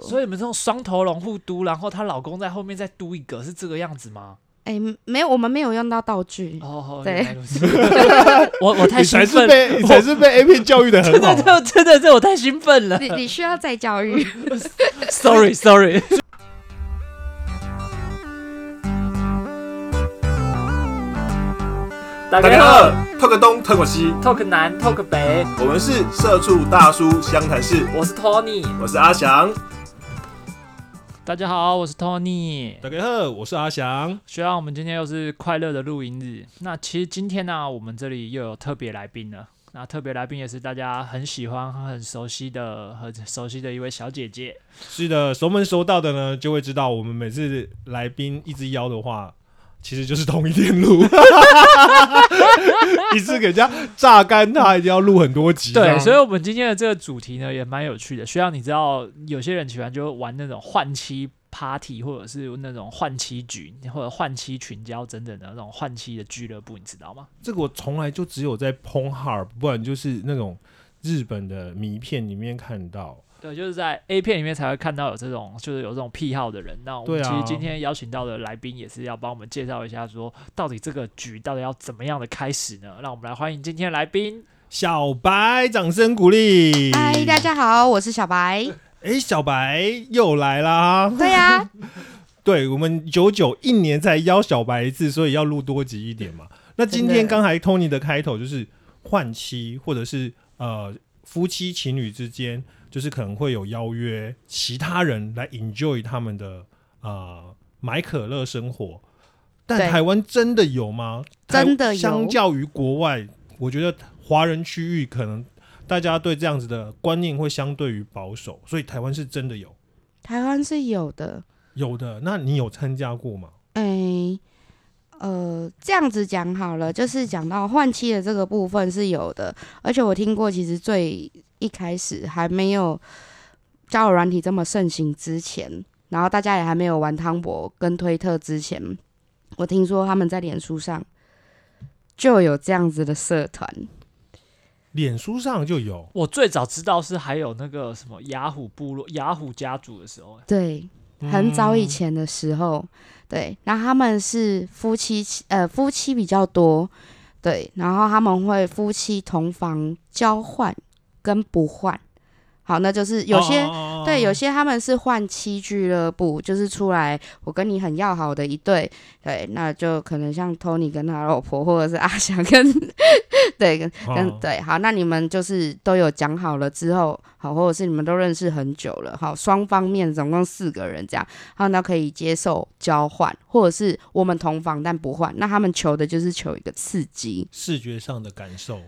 多。所以你们这种双头龙互嘟，然后她老公在后面再嘟一个，是这个样子吗？哎、没有，我们没有用到道具。哦，对原来如此 我我太你才是兴奋，被你才是被 A 片教育的很 真好的，真的真的我太兴奋了你你需要再教育。sorry sorry。大大家好，talk 个东，talk 个西，，talk 南 talk 北，我们是社畜大叔湘潭市，我是 Tony。我是阿翔。大家好，我是 Tony。大家好，我是阿翔。虽然我们今天又是快乐的录音日，那其实今天呢、我们这里又有特别来宾了。那特别来宾也是大家很喜欢、很熟悉的、很熟悉的一位小姐姐。是的，熟门熟道的呢，就会知道我们每次来宾一直邀的话，其实就是同一天录，一次给人家榨干他，一定要录很多集。对，所以我们今天的这个主题呢也蛮有趣的。需要你知道，有些人喜欢就玩那种换妻 party，或者是那种换妻局，或者换妻群交等等的那种换妻的俱乐部，你知道吗？这个我从来就只有在 Pornhub，不然就是那种日本的迷片里面看到。对，就是在 A 片里面才会看到有这种，就是有这种癖好的人。那我们其实今天邀请到的来宾也是要帮我们介绍一下，说到底这个局到底要怎么样的开始呢？让我们来欢迎今天的来宾。小白，掌声鼓励！嗨，大家好，我是小白。哎，小白又来啦！对呀、对我们九九一年才邀小白一次，所以要录多集一点嘛。那今天刚才 Tony 的开头就是换妻，或者是呃夫妻情侣之间，就是可能会有邀约其他人来 enjoy 他们的呃买可乐生活。但台湾真的有吗？真的有相较于国外，我觉得华人区域可能大家对这样子的观念会相对于保守，所以台湾是真的有台湾是有的。有的。那你有参加过吗？哎、呃，这样子讲好了，就是讲到换妻的这个部分是有的，而且我听过，其实最一开始还没有交友软体这么盛行之前，然后大家也还没有玩汤博跟推特之前，我听说他们在脸书上就有这样子的社团。脸书上就有。我最早知道是还有那个什么雅虎部落、雅虎家族的时候，对，很早以嗯。前的时候，对，然后他们是夫妻，呃，夫妻比较多，对，然后他们会夫妻同房交换跟不换，好，那就是有些、哦对，有些他们是换妻俱乐部，就是出来我跟你很要好的一对，对，那就可能像 Tony 跟他老婆，或者是阿翔跟 对跟跟哦对，好，那你们就是都有讲好了之后，好，或者是你们都认识很久了，好，双方面总共四个人这样，好，那可以接受交换，或者是我们同房但不换，那他们求的就是求一个刺激，视觉上的感受，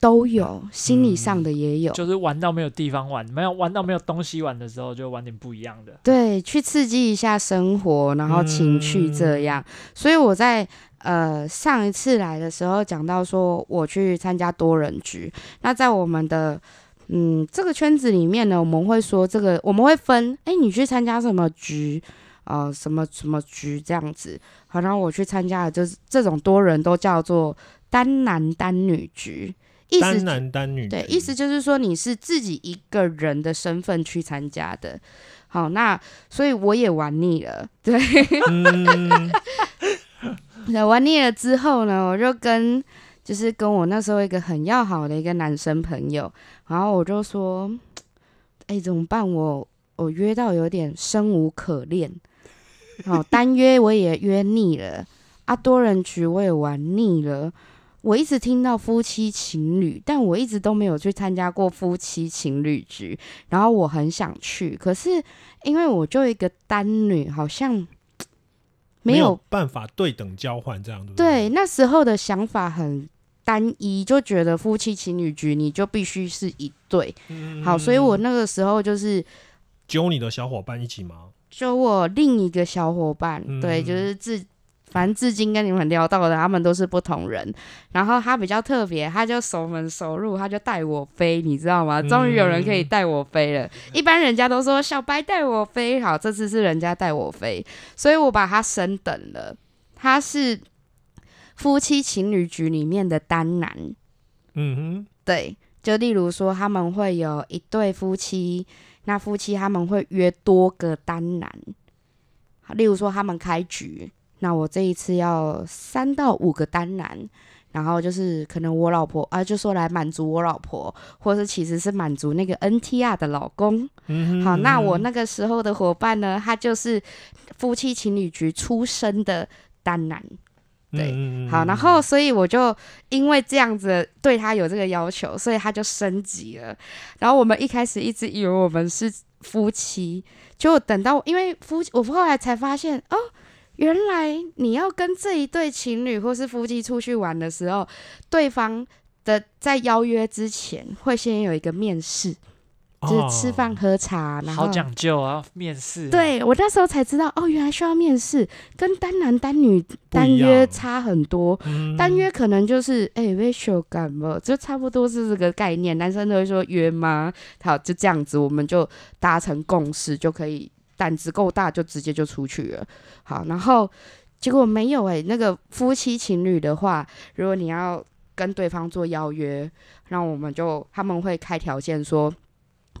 都有，心理上的也有，就是玩到没有地方玩，没有玩到没有东西玩的时候，就玩点不一样的。对，去刺激一下生活，然后情趣这样。所以我在呃上一次来的时候讲到说，我去参加多人局。那在我们的嗯这个圈子里面呢，我们会说这个我们会分，哎，你去参加什么局？呃，什么什么局这样子？好，然后我去参加的就是这种多人都叫做单男单女局，意思单男单女，对，意思就是说你是自己一个人的身份去参加的。好，那所以我也玩腻了，对，嗯，对玩腻了之后呢，我就跟就是跟我那时候一个很要好的一个男生朋友，然后我就说，哎、怎么办？我我约到有点生无可恋，好，单约我也约腻了，啊，多人局我也玩腻了。我一直听到夫妻情侣，但我一直都没有去参加过夫妻情侣局。然后我很想去，可是因为我就一个单女，好像没 没有有办法对等交换这样，对不对，对？那时候的想法很单一，就觉得夫妻情侣局你就必须是一对。嗯好，所以我那个时候就是揪你的小伙伴一起吗？揪我另一个小伙伴，对，嗯就是至反正至今跟你们聊到的，他们都是不同人。然后他比较特别，他就熟门熟路，他就带我飞，你知道吗？终于有人可以带我飞了。一般人家都说小白带我飞，好，这次是人家带我飞，所以我把他升等了。他是夫妻情侣局里面的单男，嗯哼对，就例如说他们会有一对夫妻，那夫妻他们会约多个单男，例如说他们开局，那我这一次要三到五个单男，然后就是可能我老婆啊，就说来满足我老婆，或者是其实是满足那个 NTR 的老公。好，那我嗯那个时候的伙伴呢，他就是夫妻情侣局出身的单男。对好，然后所以我就因为这样子对他有这个要求，所以他就升级了。然后我们一开始一直以为我们是夫妻，就等到因为夫我后来才发现哦，原来你要跟这一对情侣或是夫妻出去玩的时候，对方的在邀约之前会先有一个面试，就是吃饭哦喝茶，然后好讲究啊，面试。，对我那时候才知道，哦，原来需要面试，跟单男单女单约差很多。嗯单约可能就是哎，微秀感嘛，就差不多是这个概念。男生都会说约吗？好，就这样子，我们就达成共识，就可以胆子够大，就直接就出去了。好，然后结果没有哎、那个夫妻情侣的话，如果你要跟对方做邀约，那我们就他们会开条件说，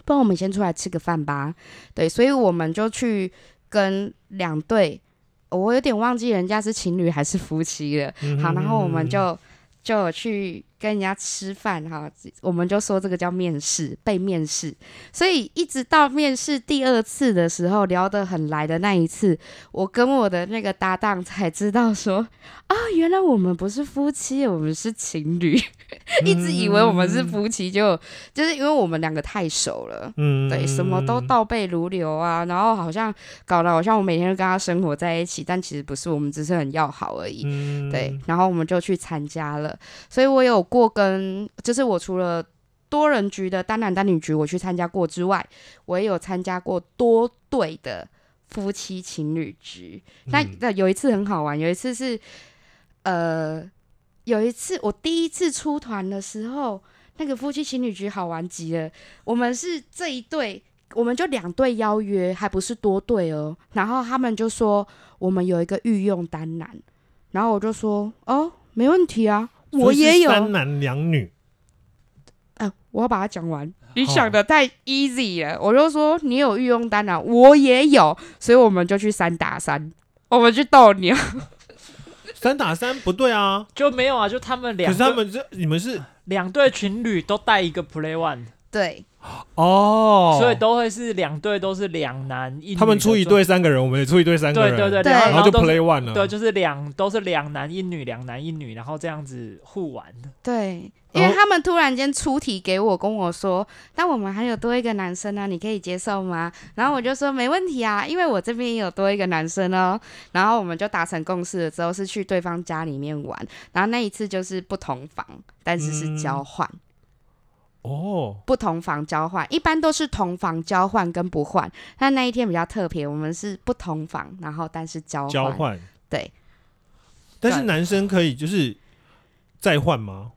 不然我们先出来吃个饭吧。对，所以我们就去跟两对，我有点忘记人家是情侣还是夫妻了。嗯好，然后我们嗯就就去跟人家吃饭哈，我们就说这个叫面试，被面试。所以一直到面试第二次的时候，聊得很来的那一次，我跟我的那个搭档才知道说，啊，原来我们不是夫妻，我们是情侣。一直以为我们是夫妻，就就是因为我们两个太熟了。嗯对，什么都倒背如流啊，然后好像搞得好像我每天都跟他生活在一起，但其实不是，我们只是很要好而已。嗯对，然后我们就去参加了，所以我有过跟，就是我除了多人局的单男单女局我去参加过之外，我也有参加过多对的夫妻情侣局。那嗯那有一次很好玩，有一次是呃，有一次我第一次出团的时候，那个夫妻情侣局好玩极了。我们是这一对，我们就两对邀约，还不是多对哦。然后他们就说我们有一个御用单男，然后我就说哦，没问题啊，我也有。三男两女，呃，我要把它讲完。你想的太 easy 了，我就说你有御用单啊，我也有，所以我们就去三打三，我们去斗牛。三打三不对啊。就没有啊，就他们两对可是他们这你们是两对情侣都带一个 play one，对，哦，所以都会是两队都是两男一女。他们出一，队三个人，我们也出一队三个人，对对对，对然后就都是 play one 了。对，就是两都是两男一女，两男一女，然后这样子互玩的。对，因为他们突然间出题给我，跟我说，但我们还有多一个男生呢、你可以接受吗？然后我就说没问题啊，因为我这边也有多一个男生哦。然后我们就达成共识了之后，是去对方家里面玩，然后那一次就是不同房，但是是交换，哦，不同房交换，一般都是同房交换跟不换，但那一天比较特别，我们是不同房，然后但是交换，交换。对，但是男生可以就是再换吗？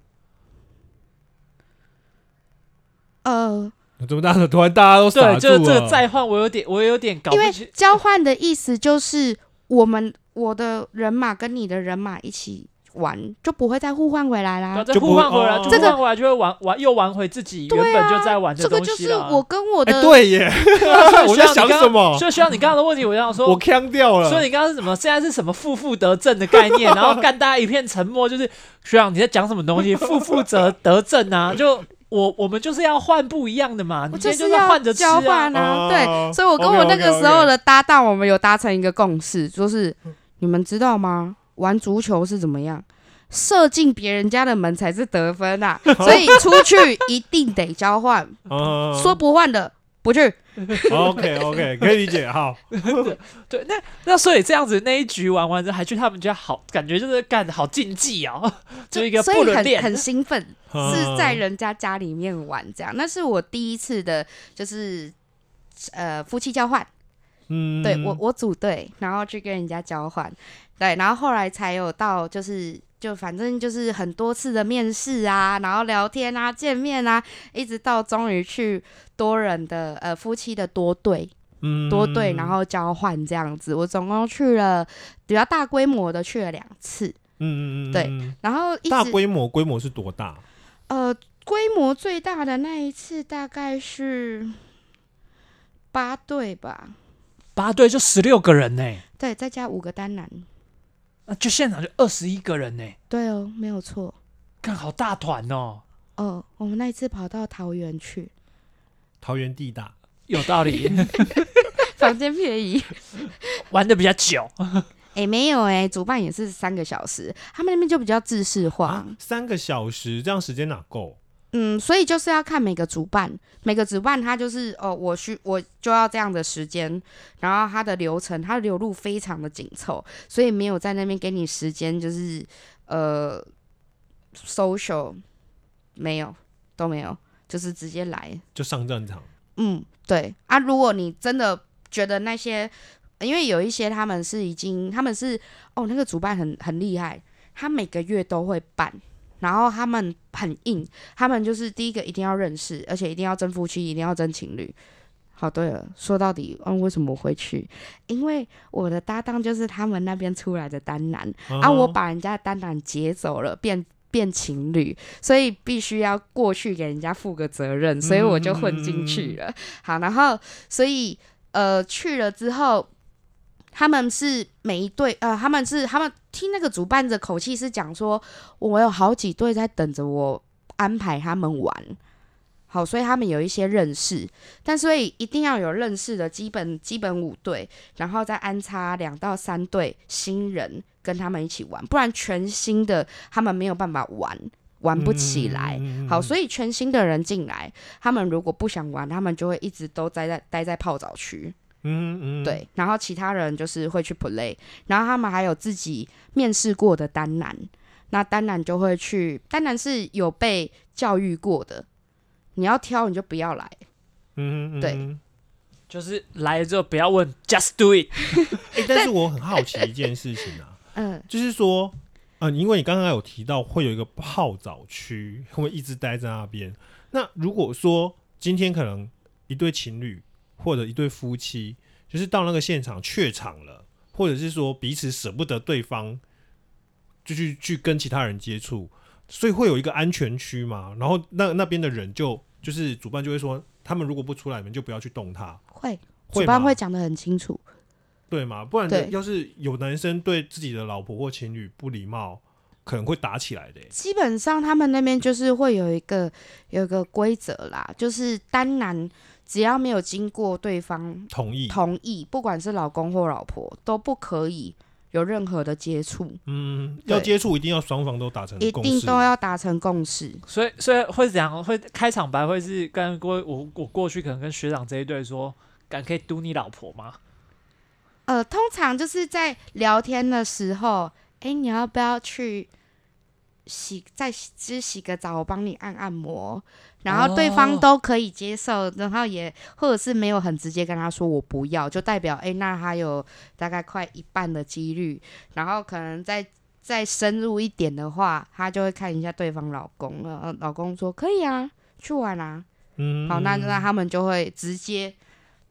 呃，怎么大家突然大家都傻对，就这这个？再换，我有点我有点搞因为不清。交换的意思就是我们我的人马跟你的人马一起玩，就不会再互换回来啦。再就互换回来，互换回来就会玩玩又玩回自己原本就在玩的这个就是。我跟我哎，的、对耶，我在想什么？所以需要你刚刚的问题，我想说我，腔掉了。所以你刚刚是什么？现在是什么负负得正的概念？然后干大家一片沉默，就是学长你在讲什么东西？负负得得正啊？就我我们就是要换不一样的嘛，你我今天就是要换着。交换啊，哦对，所以我跟我那个时候的搭档，我们有达成一个共识，就是你们知道吗？玩足球是怎么样？射进别人家的门才是得分啊！所以出去一定得交换，哦说不换的不去。OK OK 可以理解。好，对，那那所以这样子那一局玩完之后，还去他们家，好感觉就是干的好竞技哦，就一个所以很不伦恋。很兴奋，是嗯在人家家里面玩这样。那是我第一次的，就是呃夫妻交换，嗯对我我组队，然后去跟人家交换，对，然后后来才有到就是。就反正就是很多次的面试啊，然后聊天啊、见面啊，一直到终于去多人的呃夫妻的多队嗯多队，然后交换这样子。我总共去了比较大规模的去了两次，嗯嗯嗯，对嗯然后大规模规模是多大？呃，规模最大的那一次大概是八对吧？八队就十六个人呢，对，再加五个单男。那就现场就二十一个人呢，对哦，没有错。看好大团哦，哦，我们那一次跑到桃园去，桃园地大，有道理，房间便宜。玩的比较久。哎、没有哎、主办也是三个小时，他们那边就比较制式化。啊，三个小时，这样时间哪够？嗯，所以就是要看每个主办，每个主办他就是哦，我需我就要这样的时间，然后他的流程，他的流路非常的紧凑，所以没有在那边给你时间，就是呃 social 没有都没有，就是直接来。就上战场。嗯，对啊，如果你真的觉得那些，因为有一些他们是已经，他们是哦，那个主办很很厉害，他每个月都会办，然后他们很硬，他们就是第一个一定要认识，而且一定要真夫妻，一定要真情侣。好，对了，说到底，嗯，为什么我会去？因为我的搭档就是他们那边出来的单男，啊，我哦把人家的单男劫走了，变变情侣，所以必须要过去给人家负个责任，所以我就混进去了。好，然后所以呃去了之后，他们是每一队呃，他们是他们听那个主办的口气是讲说，我有好几队在等着我安排他们玩。好，所以他们有一些认识，但所以一定要有认识的基本基本五队，然后再安插两到三队新人跟他们一起玩，不然全新的他们没有办法玩，玩不起来。嗯好，所以以全新的人进来，他们如果不想玩，他们就会一直都待在待在泡澡区。嗯嗯，对，然后其他人就是会去 play，然后他们还有自己面试过的单男，那单男就会去，单男是有被教育过的，你要挑你就不要来。嗯，嗯嗯，对嗯就是来了之后不要问，just do it。哎，但是我很好奇一件事情啊，嗯，就是说，呃，因为你刚刚有提到会有一个泡澡区，会一直待在那边。那如果说今天可能一对情侣或者一对夫妻，就是到那个现场怯场了，或者是说彼此舍不得对方，就去去跟其他人接触，所以会有一个安全区嘛。然后那那边的人就就是主办就会说，他们如果不出来，你们就不要去动他，会，会主办会讲的很清楚。对嘛？不然要是有男生对自己的老婆或情侣不礼貌，可能会打起来的欸、基本上他们那边就是会有一个有一个规则啦，就是单男只要没有经过对方同意。同意，不管是老公或老婆，都不可以有任何的接触，嗯，要接触一定要双方都达成一共识。定都要达成共识。所以，所以会怎样？会开场白会是跟过我我过去可能跟学长这一对说，敢可以嘟你老婆吗？呃，通常就是在聊天的时候，哎，你要不要去洗再洗只洗个澡，我帮你按按摩，然后对方哦。都可以接受，然后也或者是没有很直接跟他说我不要，就代表哎，那他有大概快一半的几率，然后可能再再深入一点的话，他就会看一下对方老公，呃，老公说可以啊，去玩啊，嗯，好，那那他们就会直接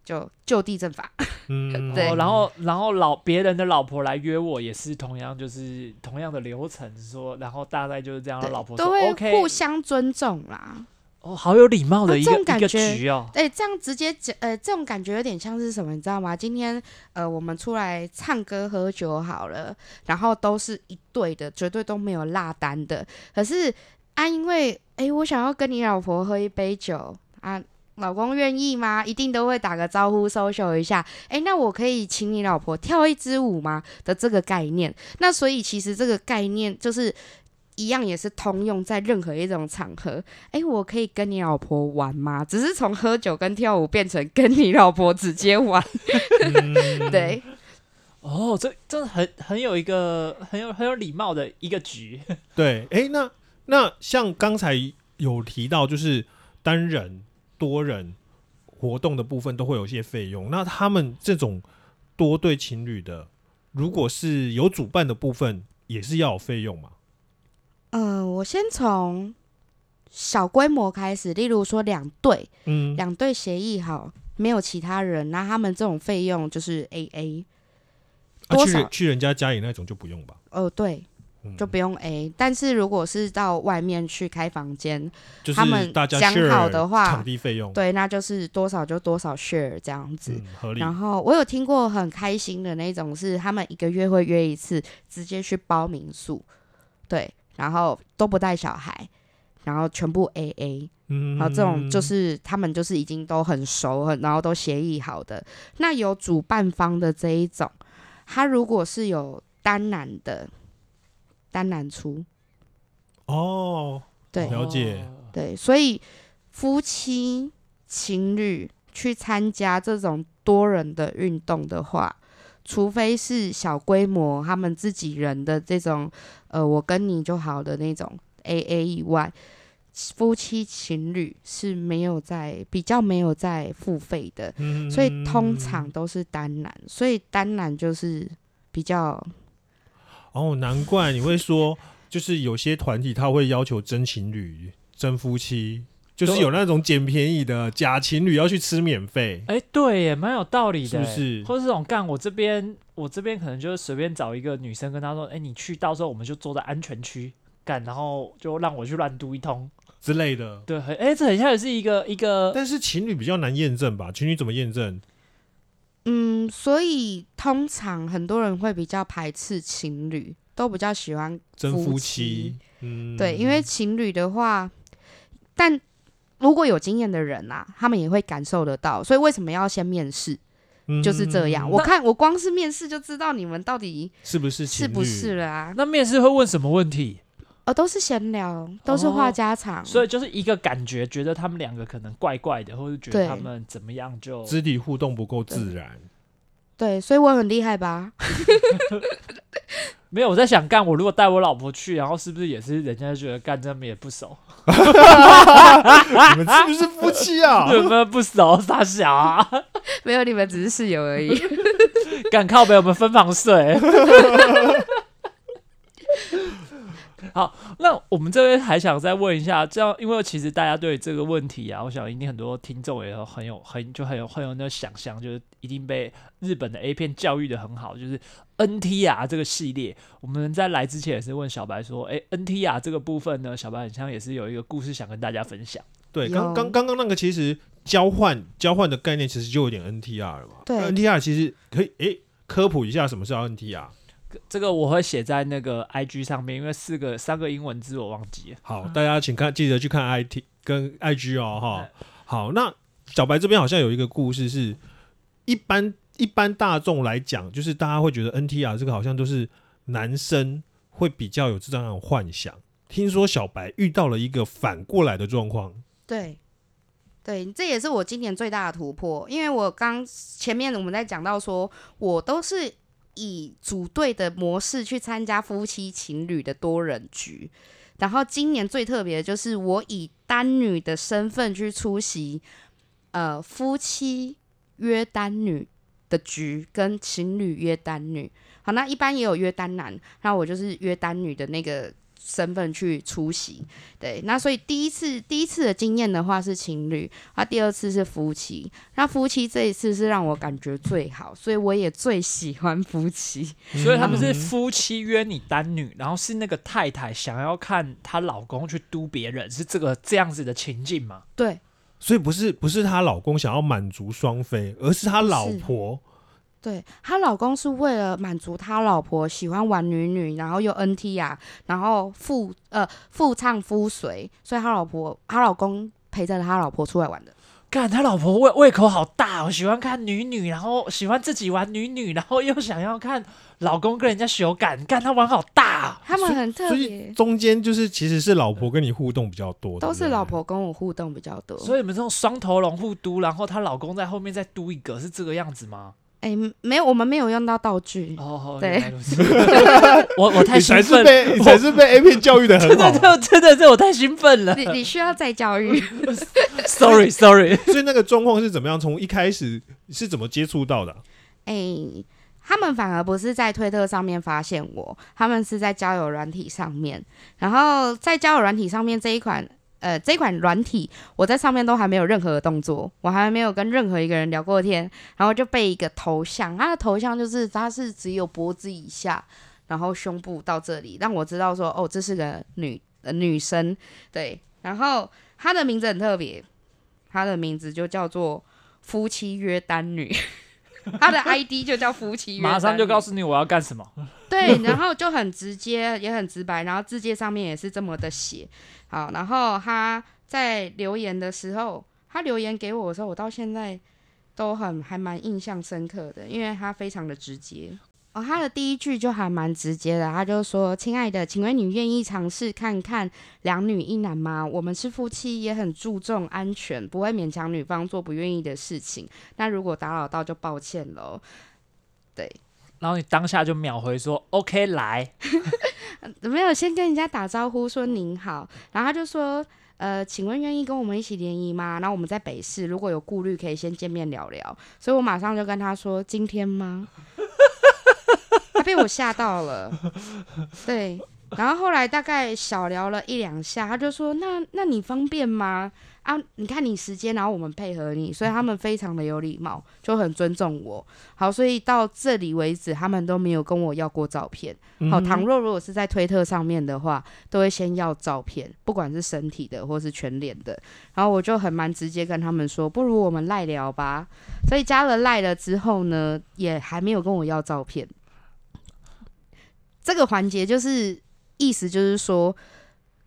就就地正法。嗯，对。哦，然后然后老别人的老婆来约我，也是同样就是同样的流程说，然后大概就是这样，对老婆都会互相尊重啦。哦，好有礼貌的一个、一个种感觉局哦。哎、这样直接讲，呃，这种感觉有点像是什么，你知道吗？今天呃，我们出来唱歌喝酒好了，然后都是一对的，绝对都没有落单的。可是啊，因为哎、我想要跟你老婆喝一杯酒啊。老公愿意吗？一定都会打个招呼，social 一下。哎、那我可以请你老婆跳一支舞吗？的这个概念。那所以其实这个概念就是一样，也是通用在任何一种场合。哎、我可以跟你老婆玩吗？只是从喝酒跟跳舞变成跟你老婆直接玩。嗯对，哦，这真的很很有一个很有很有礼貌的一个局。对，哎、那那像刚才有提到，就是单人、多人活动的部分都会有一些费用。那他们这种多对情侣的，如果是有主办的部分，也是要有费用嘛？嗯、我先从小规模开始，例如说两队，嗯，两队协议好，没有其他人，那他们这种费用就是 A A。啊、多少去人去人家家里那种就不用吧？哦，对，嗯就不用 A。但是如果是到外面去开房间，就是他们大家讲好的话场地费用，对，那就是多少就多少 share 这样子。嗯，合理。然后我有听过很开心的那种，是他们一个月会约一次，直接去包民宿，对，然后都不带小孩，然后全部 A A，嗯，然后这种就是他们就是已经都很熟，很然后都协议好的。那有主办方的这一种，他如果是有单男的，单男出，哦，对了解对，所以夫妻情侣去参加这种多人的运动的话，除非是小规模他们自己人的这种，呃，我跟你就好的那种 A A 以外，夫妻情侣是没有在比较没有在付费的，嗯所以通常都是单男，所以单男就是比较哦，难怪你会说，就是有些团体他会要求真情侣、真夫妻，就是有那种捡便宜的假情侣要去吃免费，哎、对耶，蛮有道理的耶，是不是或者这种干，我这边我这边可能就是随便找一个女生跟她说，哎、你去，到时候我们就坐在安全区干，然后就让我去乱嘟一通。之类的。对，很哎、这很像也是一个一个，但是情侣比较难验证吧？情侣怎么验证？嗯，所以通常很多人会比较排斥情侣，都比较喜欢真夫妻，嗯，对，因为情侣的话，但如果有经验的人啊，他们也会感受得到。所以为什么要先面试？嗯就是这样。我看我光是面试就知道你们到底是不是是不是了？了啊？那面试会问什么问题？哦，都是闲聊，都是话家常。所以就是一个感觉，觉得他们两个可能怪怪的，或者觉得对他们怎么样就肢体互动不够自然，对，所以我很厉害吧？没有。我在想，干我如果带我老婆去，然后是不是也是人家觉得干这么也不熟，你们是不是 夫妻啊？你们不熟？傻小啊，没有，你们只是室友而已。敢靠北我们分房睡。好，那我们这边还想再问一下，这样，因为其实大家对这个问题啊，我想一定很多听众也有很有很就很有很有那个想象，就是一定被日本的 A 片教育的很好，就是 NTR 这个系列。我们在来之前也是问小白说，诶 n t r 这个部分呢，小白很像也是有一个故事想跟大家分享。对，刚刚刚刚那个其实交换交换的概念其实就有点 NTR 了嘛。对，NTR 其实可以诶科普一下什么是 NTR。这个我会写在那个 IG 上面，因为四个三个英文字我忘记了。好，大家请看，记得去看 IT 跟 IG 哦，哈。好，那小白这边好像有一个故事是，一般一般大众来讲，就是大家会觉得 NTR 这个好像都是男生会比较有这样的幻想。听说小白遇到了一个反过来的状况，对，对，这也是我今年最大的突破，因为我刚前面我们在讲到说，我都是以组队的模式去参加夫妻情侣的多人局，然后今年最特别的就是我以单女的身份去出席，呃，夫妻约单女的局跟情侣约单女。好，那一般也有约单男，那我就是约单女的那个身份去出席。对，那所以第一次第一次的经验的话是情侣，那第二次是夫妻。那夫妻这一次是让我感觉最好，所以我也最喜欢夫妻。所以他们是嗯夫妻约你单女，然后是那个太太想要看她老公去嘟别人，是这个这样子的情境吗？对，所以不是不是她老公想要满足双飞，而是她老婆对，她老公是为了满足他老婆喜欢玩女女，然后又 NT 啊，然后妇呃妇唱夫随，所以他老婆她老公陪着他老婆出来玩的。干他老婆胃胃口好大、哦，喜欢看女女，然后喜欢自己玩女女，然后又想要看老公跟人家修感，干他玩好大、哦。他们很特所以别，中间就是其实是老婆跟你互动比较多，都是老。婆跟我互动比较多。所以你们这种双头龙互嘟，然后她老公在后面再嘟一个，是这个样子吗？哎、没有，我们没有用到道具。哦，对原来如此 我我太你才是兴奋，被你才是被 A 片教育的很真好的，真的真的我太兴奋了你你需要再教育。，sorry sorry。所以那个状况是怎么样？从一开始是怎么接触到的啊？哎、他们反而不是在推特上面发现我，他们是在交友软体上面。然后在交友软体上面这一款，呃，这款软体，我在上面都还没有任何的动作，我还没有跟任何一个人聊过天，然后就被一个头像，他的头像就是他是只有脖子以下，然后胸部到这里，让我知道说哦，这是个女呃女生，对。然后她的名字很特别，她的名字就叫做夫妻约单女，她的 ID 就叫夫妻约，马上就告诉你我要干什么。对，然后就很直接，也很直白，然后字界上面也是这么的写。好，然后他在留言的时候，他留言给我的时候，我到现在都很还蛮印象深刻的，因为他非常的直接。哦，他的第一句就还蛮直接的，他就说：“亲爱的，请问你愿意尝试看看两女一男吗？我们是夫妻，也很注重安全，不会勉强女方做不愿意的事情。那如果打扰到，就抱歉喽。”对。然后你当下就秒回说 “OK，来”，没有先跟人家打招呼说您好，然后他就说：“呃，请问愿意跟我们一起联谊吗？然后我们在北市，如果有顾虑可以先见面聊聊。”所以我马上就跟他说：“今天吗？”他被我吓到了，对。然后后来大概小聊了一两下，他就说：“那那你方便吗？啊，你看你时间，然后我们配合你。”所以他们非常的有礼貌，就很尊重我。好，所以到这里为止，他们都没有跟我要过照片。好，倘若如果是在推特上面的话，都会先要照片，不管是身体的或是全脸的。然后我就很蛮直接跟他们说：“不如我们赖聊吧。”所以加了赖了之后呢，也还没有跟我要照片。这个环节就是。意思就是说，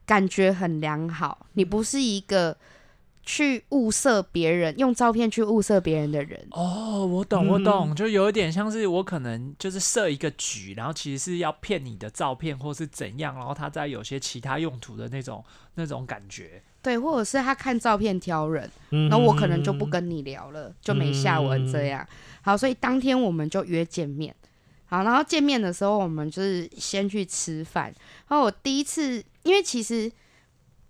感觉很良好。你不是一个去物色别人，用照片去物色别人的人。哦，我懂，我懂，就有一点像是我可能就是设一个局，然后其实是要骗你的照片，或是怎样，然后他在有些其他用途的那种那种感觉。对，或者是他看照片挑人，那我可能就不跟你聊了，就没下文这样。好，所以当天我们就约见面。好，然后见面的时候，我们就是先去吃饭。然后我第一次，因为其实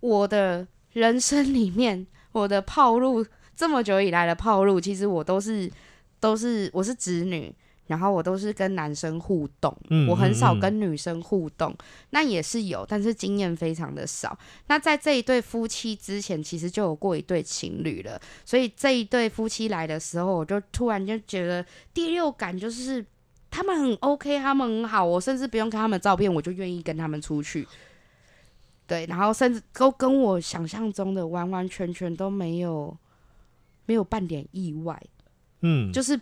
我的人生里面，我的炮路这么久以来的炮路，其实我都是都是我是直女，然后我都是跟男生互动，我很少跟女生互动。那也是有，但是经验非常的少。那在这一对夫妻之前，其实就有过一对情侣了。所以这一对夫妻来的时候，我就突然就觉得第六感就是。他们很 OK，他们很好，我甚至不用看他们照片，我就愿意跟他们出去。对，然后甚至都跟我想象中的完完全全都没有，没有半点意外。嗯，就是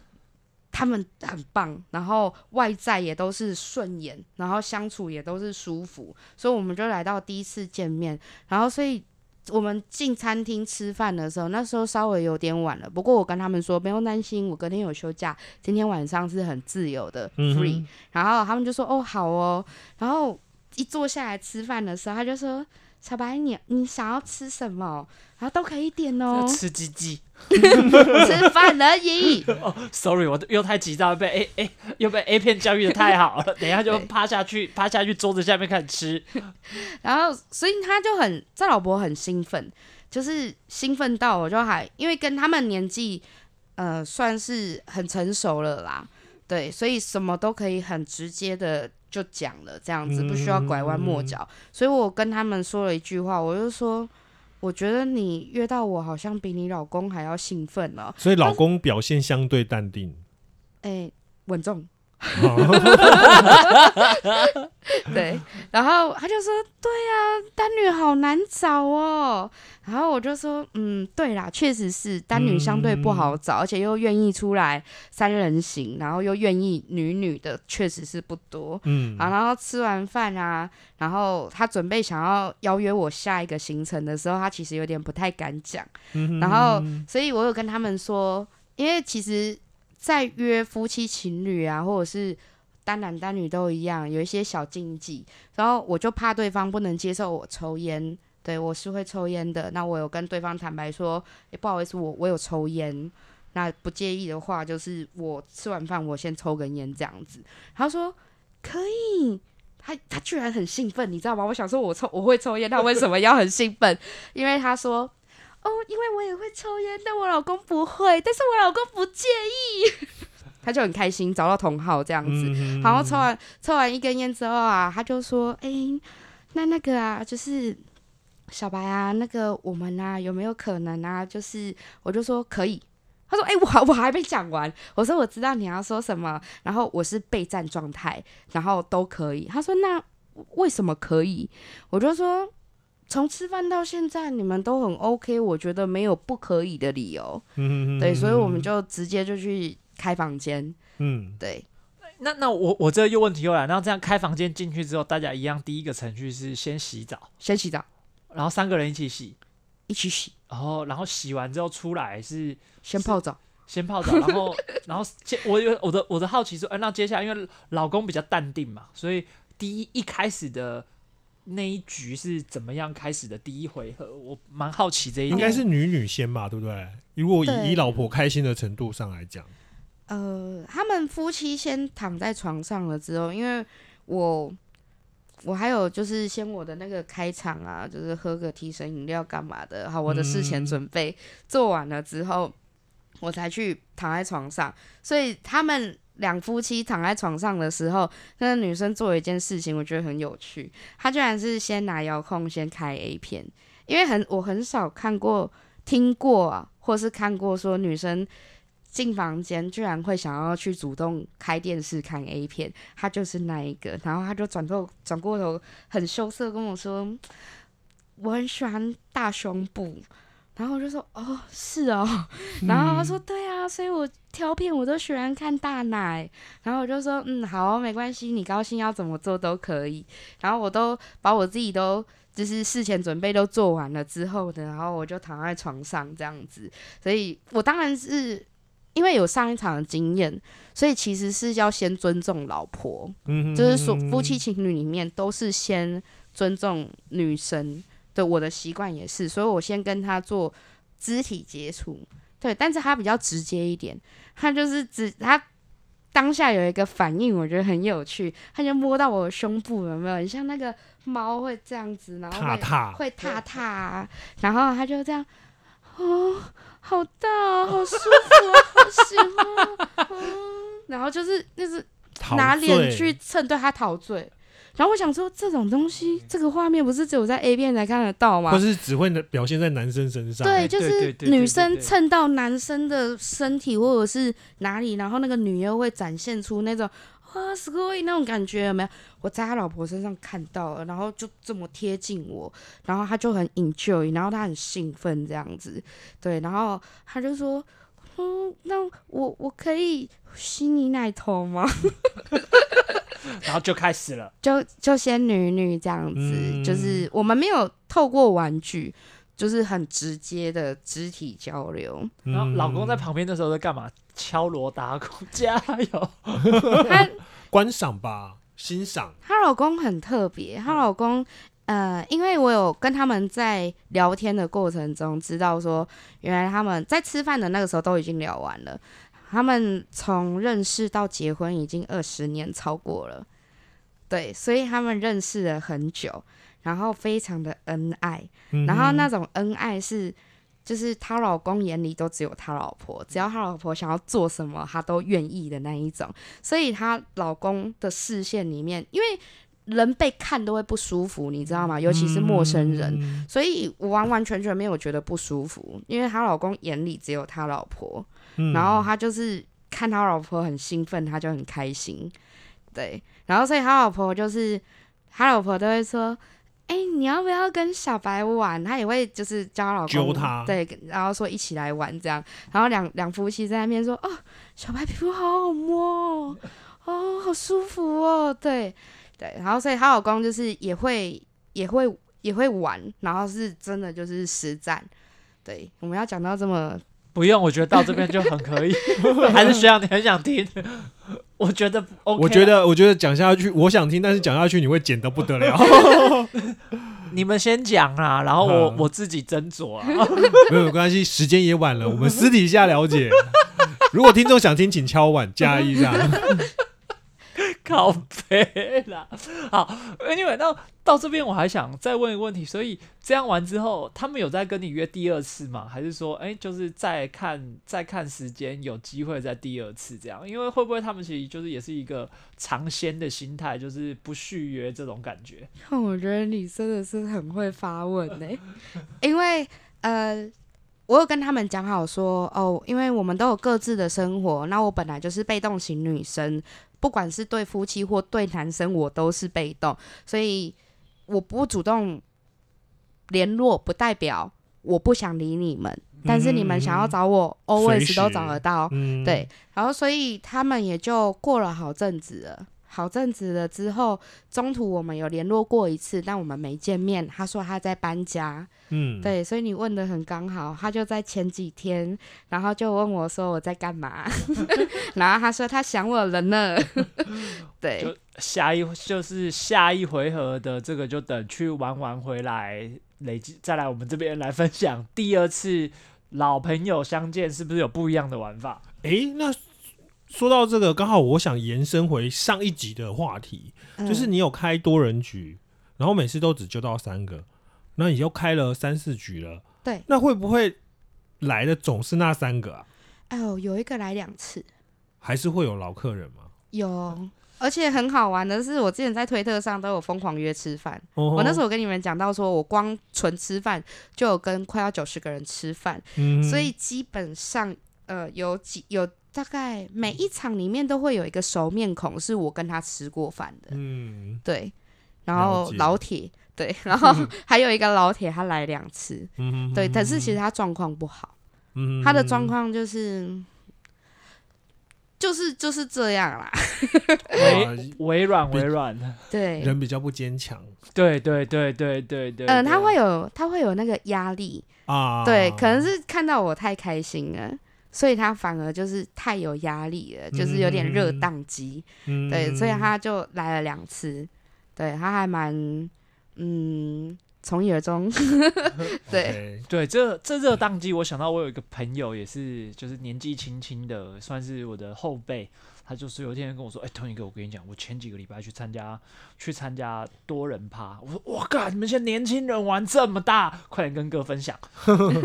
他们很棒，然后外在也都是顺眼，然后相处也都是舒服，所以我们就来到第一次见面，然后所以。我们进餐厅吃饭的时候，那时候稍微有点晚了。不过我跟他们说不用担心，我隔天有休假，今天晚上是很自由的 free。然后他们就说哦好哦。然后一坐下来吃饭的时候，他就说小白你你想要吃什么？然后都可以点哦。吃鸡鸡。吃饭而已。哦，sorry，我又太急躁，被 A A 又被 A 片教育的太好了。等一下就趴下去，趴下去桌子下面开始吃。然后，所以他就很赵老伯很兴奋，就是兴奋到我就还因为跟他们年纪呃算是很成熟了啦，对，所以什么都可以很直接的就讲了，这样子不需要拐弯抹角。所以我跟他们说了一句话，我就说。我觉得你约到我，好像比你老公还要兴奋了。所以老公表现相对淡定，哎，稳重。对，然后他就说：“对呀，单女好难找哦。”然后我就说：“嗯，对啦，确实是单女相对不好找，而且又愿意出来三人行，然后又愿意女女的，确实是不多。”嗯，好，然后吃完饭啊，然后他准备想要邀约我下一个行程的时候，他其实有点不太敢讲。然后，所以我有跟他们说，因为其实。在约夫妻情侣啊，或者是单男单女都一样，有一些小禁忌。然后我就怕对方不能接受我抽烟，对我是会抽烟的。那我有跟对方坦白说，哎，不好意思，我我有抽烟。那不介意的话，就是我吃完饭我先抽根烟这样子。他说可以，他他居然很兴奋，你知道吗？我想说我抽我会抽烟，他为什么要很兴奋？因为他说。哦，因为我也会抽烟，但我老公不会，但是我老公不介意，他就很开心找到同好这样子。然后抽完抽完一根烟之后啊，他就说：“哎，那那个啊，就是小白啊，那个我们啊，有没有可能啊？就是我就说可以，他说：“哎、我还我还没讲完。”我说：“我知道你要说什么。”然后我是备战状态，然后都可以。他说：“那为什么可以？”我就说：“从吃饭到现在，你们都很 OK，我觉得没有不可以的理由。嗯对，所以我们就直接就去开房间。嗯对，那那我我这又问题又来，那这样开房间进去之后，大家一样第一个程序是先洗澡，先洗澡，然后三个人一起洗，一起洗，然后然后洗完之后出来是先泡澡。先泡澡，然后然后接我有我的我的好奇说，哎、那接下来因为老公比较淡定嘛，所以第一一开始的那一局是怎么样开始的？第一回合我蛮好奇这一点，应该是女女先吧，对不对？如果以以老婆开心的程度上来讲，呃，他们夫妻先躺在床上了之后，因为我我还有就是先我的那个开场啊，就是喝个提神饮料干嘛的，好，我的事前嗯准备做完了之后，我才去躺在床上。所以他们两夫妻躺在床上的时候，那个女生做一件事情，我觉得很有趣。她居然是先拿遥控先开 A 片，因为很我很少看过、听过啊，或是看过说女生进房间居然会想要去主动开电视看 A 片，她就是那一个。然后她就转头转过头，很羞涩跟我说：“我很喜欢大胸部。”然后我就说：“哦，是哦。”然后他说：“对啊，所以我挑片我都喜欢看大奶。”然后我就说：“嗯，好，没关系，你高兴要怎么做都可以。”然后我都把我自己都就是事前准备都做完了之后呢，然后我就躺在床上这样子。所以我当然是因为有上一场的经验，所以其实是要先尊重老婆，嗯，就是说夫妻情侣里面都是先尊重女生。对我的习惯也是，所以我先跟他做肢体接触，对，但是他比较直接一点，他就是只他当下有一个反应，我觉得很有趣，他就摸到我的胸部，有没有？很像那个猫会这样子，然后会踏踏，会踏踏、啊，然后他就这样，哦，好大哦，好舒服哦，好喜欢哦，嗯，然后就是就是拿脸去蹭对他陶醉。然后我想说，这种东西，这个画面不是只有在 A 片才看得到吗或？是只会表现在男生身上，对，就是对对对女生蹭到男生的身体或者是哪里，然后那个女优会展现出那种哇 s c o y 那种感觉，有没有？我在他老婆身上看到了，然后就这么贴近我，然后他就很 enjoy，然后他很兴奋这样子，对，然后他就说，嗯，那我我可以吸你奶头吗？然后就开始了。就就先女女这样子，嗯就是我们没有透过玩具，就是很直接的肢体交流。嗯，然后老公在旁边的时候在干嘛？敲锣打鼓，加油！他 观赏吧，欣赏，她老公很特别，她老公呃，因为我有跟他们在聊天的过程中知道说，原来他们在吃饭的那个时候都已经聊完了。他们从认识到结婚已经二十年超过了，对，所以他们认识了很久，然后非常的恩爱。嗯然后那种恩爱是，就是她老公眼里都只有她老婆，只要她老婆想要做什么，她都愿意的那一种。所以她老公的视线里面，因为人被看都会不舒服，你知道吗？尤其是陌生人。嗯所以我完完全全没有觉得不舒服，因为她老公眼里只有她老婆，嗯。然后他就是看他老婆很兴奋，他就很开心，对，然后所以他老婆就是他老婆都会说，哎、你要不要跟小白玩？他也会就是叫他老公揪他。对，然后说一起来玩这样，然后两两夫妻在那边说，哦，小白皮肤好好摸哦，哦，好舒服哦，对对，然后所以她老公就是也会也会也会玩，然后是真的就是实战。对，我们要讲到这么不用，我觉得到这边就很可以。还是学长，你很想听？我觉得我觉得，我觉得讲下去，我想听，但是讲下去你会剪得不得了。你们先讲啊，然后我嗯我自己斟酌啊。没有关系，时间也晚了，我们私底下了解。如果听众想听，请敲碗加一这样。靠背啦。好，Anyway，到到这边我还想再问一个问题，所以这样完之后，他们有在跟你约第二次吗？还是说，哎、就是再看再看时间，有机会再第二次这样？因为会不会他们其实就是也是一个尝鲜的心态，就是不续约这种感觉？我觉得你真的是很会发问呢、因为呃，我有跟他们讲好说，哦，因为我们都有各自的生活，那我本来就是被动型女生，不管是对夫妻或对男生，我都是被动，所以我不主动联络，不代表我不想理你们，但是你们想要找我，always 都找得到，嗯，对，然后所以他们也就过了好阵子了。好阵子了之后，中途我们有联络过一次，但我们没见面。他说他在搬家，嗯，对，所以你问的很刚好。他就在前几天，然后就问我说我在干嘛，然后他说他想我了呢。对就，下一就是下一回合的这个，就等去玩完回来，累积再来我们这边来分享第二次老朋友相见是不是有不一样的玩法？诶，那说到这个，刚好我想延伸回上一集的话题，就是嗯你有开多人局，然后每次都只揪到三个，那你又开了三四局了，对，那会不会来的总是那三个啊？哎呦，有一个来两次，还是会有老客人吗？有。而且很好玩的是，我之前在推特上都有疯狂约吃饭。我我那时候有跟你们讲到，说我光纯吃饭就有跟快要九十个人吃饭，嗯所以基本上呃有几有大概每一场里面都会有一个熟面孔，是我跟他吃过饭的，嗯对。然后老铁，对，然后 还有一个老铁，他来两次，嗯对，但是其实他状况不好，嗯他的状况就是就是就是这样啦，微微软微软，对，人比较不坚强对对对对对对，嗯、他会有他会有那个压力，啊，对，可能是看到我太开心了。所以他反而就是太有压力了，就是有点热嗯宕机，嗯对，所以他就来了两次，对他还蛮嗯从一而终，对对，这这热宕机，我想到我有一个朋友也是，就是年纪轻轻的，算是我的后辈。他就是有一天跟我说：“哎、同一个，我跟你讲，我前几个礼拜去参加去参加多人趴。”我说：“哇靠，你们现在年轻人玩这么大，快点跟哥分享。”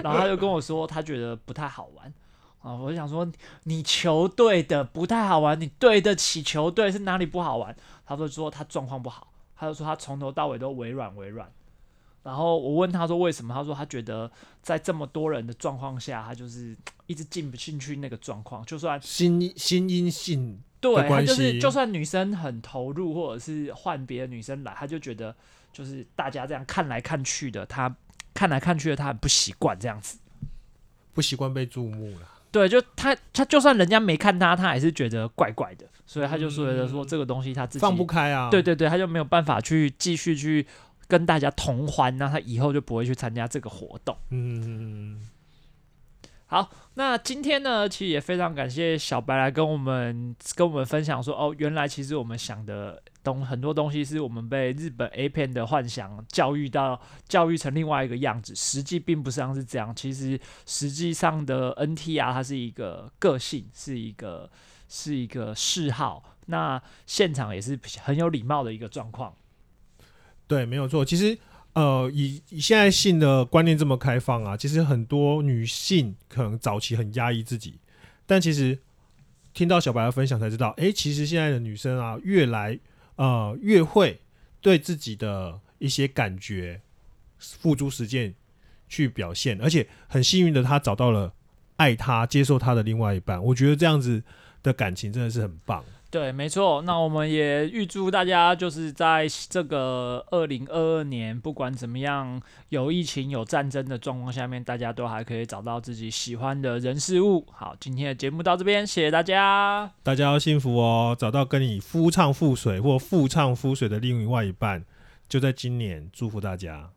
然后他就跟我说，他觉得不太好玩。啊，我就想说，你球队的不太好玩，你对得起球队是哪里不好玩？他就说他状况不好，他就说他从头到尾都微软微软。然后我问他说为什么，他说他觉得在这么多人的状况下，他就是一直进不进去那个状况，就算心心因性对他就是就算女生很投入，或者是换别的女生来，他就觉得就是大家这样看来看去的，他看来看去的他很不习惯这样子。不习惯被注目了。对，就他他就算人家没看他，他还是觉得怪怪的，所以他就觉得说嗯这个东西他自己放不开啊。对对对，他就没有办法去继续去跟大家同欢，那他以后就不会去参加这个活动。嗯，好，那今天呢，其实也非常感谢小白来跟我们跟我们分享说，哦，原来其实我们想的东很多东西是我们被日本 A 片的幻想教育到教育成另外一个样子，实际并不像是这样。其实实际上的 NTR 它是一个个性，是一个是一个嗜好，那现场也是很有礼貌的一个状况。对，没有错。其实，呃，以以现在性的观念这么开放啊，其实很多女性可能早期很压抑自己，但其实听到小白的分享才知道，诶，其实现在的女生啊，越来呃越会对自己的一些感觉付诸实践去表现，而且很幸运的，他找到了爱他、接受他的另外一半。我觉得这样子的感情真的是很棒。对，没错。那我们也预祝大家，就是在这个二零二二年，不管怎么样，有疫情、有战争的状况下面，大家都还可以找到自己喜欢的人事物。好，今天的节目到这边，谢谢大家。大家要幸福哦，找到跟你夫唱妇随或妇唱夫随的另外一半，就在今年，祝福大家。